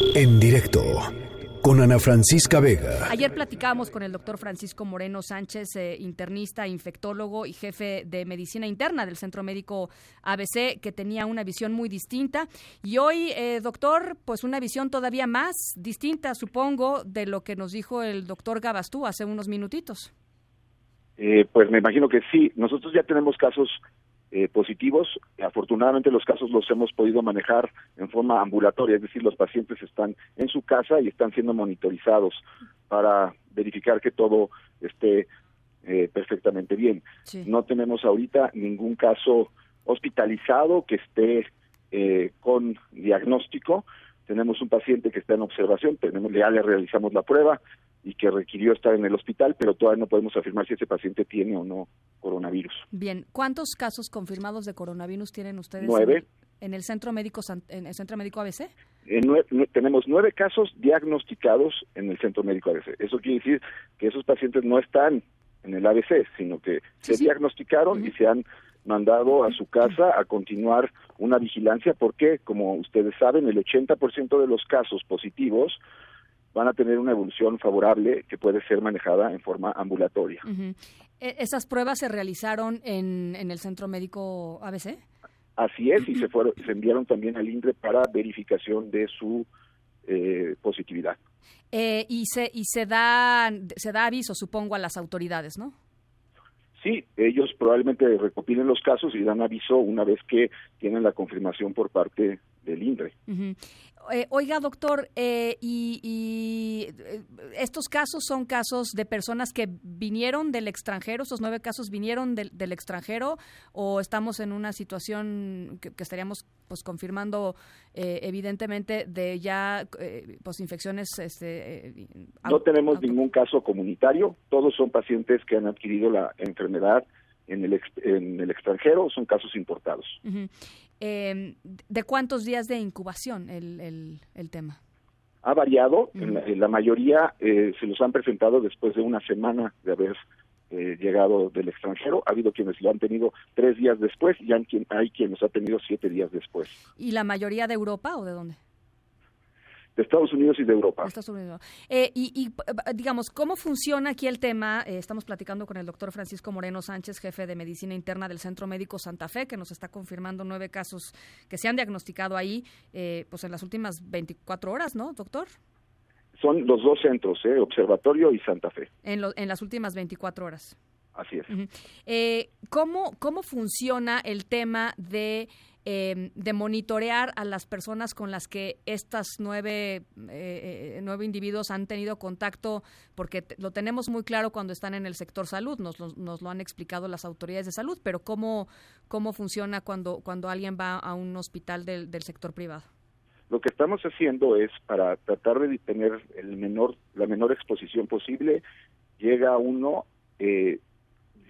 En directo con Ana Francisca Vega. Ayer platicábamos con el doctor Francisco Moreno Sánchez, eh, internista, infectólogo y jefe de medicina interna del Centro Médico ABC, que tenía una visión muy distinta. Y hoy, eh, doctor, pues una visión todavía más distinta, supongo, de lo que nos dijo el doctor Gabastú hace unos minutitos. Eh, pues me imagino que sí. Nosotros ya tenemos casos eh, positivos. Afortunadamente los casos los hemos podido manejar en forma ambulatoria, es decir, los pacientes están en su casa y están siendo monitorizados para verificar que todo esté eh, perfectamente bien. No tenemos ahorita ningún caso hospitalizado que esté eh, con diagnóstico. Tenemos un paciente que está en observación, tenemos, ya le realizamos la prueba, y que requirió estar en el hospital, pero todavía no podemos afirmar si ese paciente tiene o no coronavirus. Bien, ¿cuántos casos confirmados de coronavirus tienen ustedes? Nueve. En, el centro médico en el centro médico ABC. tenemos nueve casos diagnosticados en el centro médico ABC. Eso quiere decir que esos pacientes no están en el ABC, sino que se diagnosticaron y se han mandado a su casa a continuar una vigilancia porque, como ustedes saben, el 80% de los casos positivos van a tener una evolución favorable que puede ser manejada en forma ambulatoria. E, ¿Esas pruebas se realizaron en, en el centro médico ABC? Así es, y se, fueron, se enviaron también al INDRE para verificación de su eh, positividad. Eh, y se y se da se da aviso, supongo, a las autoridades, ¿no? Sí, ellos probablemente recopilen los casos y dan aviso una vez que tienen la confirmación por parte del INDRE. Eh, oiga, doctor, eh, y, eh, estos casos son casos de personas que vinieron del extranjero, esos nueve casos vinieron del, extranjero, o estamos en una situación que, estaríamos pues confirmando evidentemente de ya pues infecciones. Este, no tenemos ningún caso comunitario, todos son pacientes que han adquirido la enfermedad en el, en el extranjero, son casos importados. Eh, ¿De cuántos días de incubación el, el, tema? Ha variado, en, la, mayoría eh, se los han presentado después de una semana de haber eh, llegado del extranjero. Ha habido quienes lo han tenido tres días después y hay, quien, hay quienes ha tenido siete días después. ¿Y la mayoría de Europa o de dónde? De Estados Unidos y de Europa. Estados Unidos. Eh, y, digamos, ¿cómo funciona aquí el tema? Eh, estamos platicando con el doctor Francisco Moreno Sánchez, jefe de medicina interna del Centro Médico Santa Fe, que nos está confirmando nueve casos que se han diagnosticado ahí, eh, pues en las últimas 24 horas, ¿no, doctor? Son los dos centros, Observatorio y Santa Fe. En, en las últimas 24 horas. Así es. ¿Cómo, ¿Cómo funciona el tema de Em, de monitorear a las personas con las que estas nueve, eh, eh, nueve individuos han tenido contacto, porque lo tenemos muy claro cuando están en el sector salud, nos lo, nos lo han explicado las autoridades de salud, pero ¿cómo, cómo funciona cuando, cuando alguien va a un hospital del, del sector privado? Lo que estamos haciendo es para tratar de tener el menor, la menor exposición posible, llega uno eh,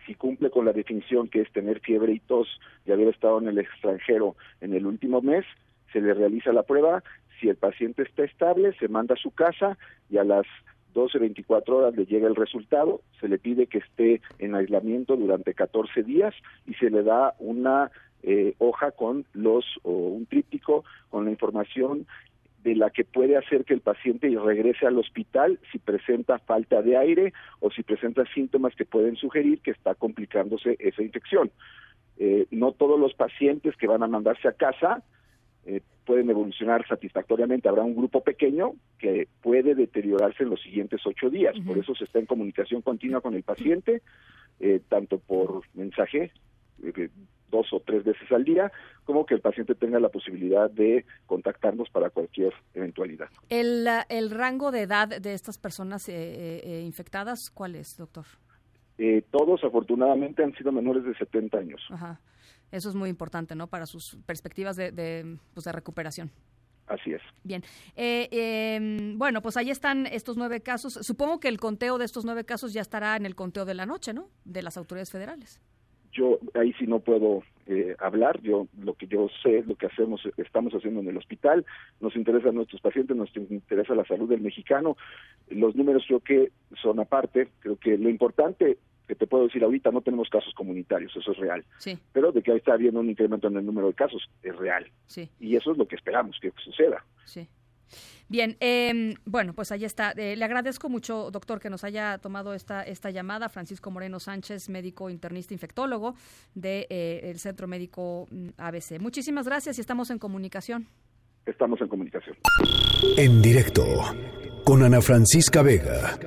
si cumple con la definición que es tener fiebre y tos y haber estado en el extranjero en el último mes, se le realiza la prueba. Si el paciente está estable, se manda a su casa y a las 12, 24 horas le llega el resultado, se le pide que esté en aislamiento durante 14 días y se le da una eh, hoja con los o un tríptico con la información de la que puede hacer que el paciente regrese al hospital si presenta falta de aire o si presenta síntomas que pueden sugerir que está complicándose esa infección. Eh, no todos los pacientes que van a mandarse a casa eh, pueden evolucionar satisfactoriamente. Habrá un grupo pequeño que puede deteriorarse en los siguientes ocho días. Por eso se está en comunicación continua con el paciente, eh, tanto por mensaje dos o tres veces al día, como que el paciente tenga la posibilidad de contactarnos para cualquier eventualidad. ¿El, el rango de edad de estas personas eh, eh, eh, infectadas cuál es, doctor? todos, afortunadamente, han sido menores de 70 años. Ajá. Eso es muy importante, ¿no? Para sus perspectivas de, de, pues, de recuperación. Así es. Bien. Em, bueno, pues ahí están estos nueve casos. Supongo que el conteo de estos nueve casos ya estará en el conteo de la noche, ¿no? De las autoridades federales yo ahí sí no puedo eh, hablar, yo lo que yo sé, lo que hacemos, estamos haciendo en el hospital, nos interesan nuestros pacientes, nos interesa la salud del mexicano, los números creo que son aparte, creo que lo importante que te puedo decir ahorita, no tenemos casos comunitarios, eso es real, sí. pero de que ahí está habiendo un incremento en el número de casos, es real, sí. y eso es lo que esperamos que suceda. Sí. Bien, eh, bueno, pues ahí está. Eh, le agradezco mucho, doctor, que nos haya tomado esta, esta llamada. Francisco Moreno Sánchez, médico internista infectólogo del de, eh, Centro Médico mm, ABC. Muchísimas gracias y estamos en comunicación. Estamos en comunicación. En directo con Ana Francisca Vega.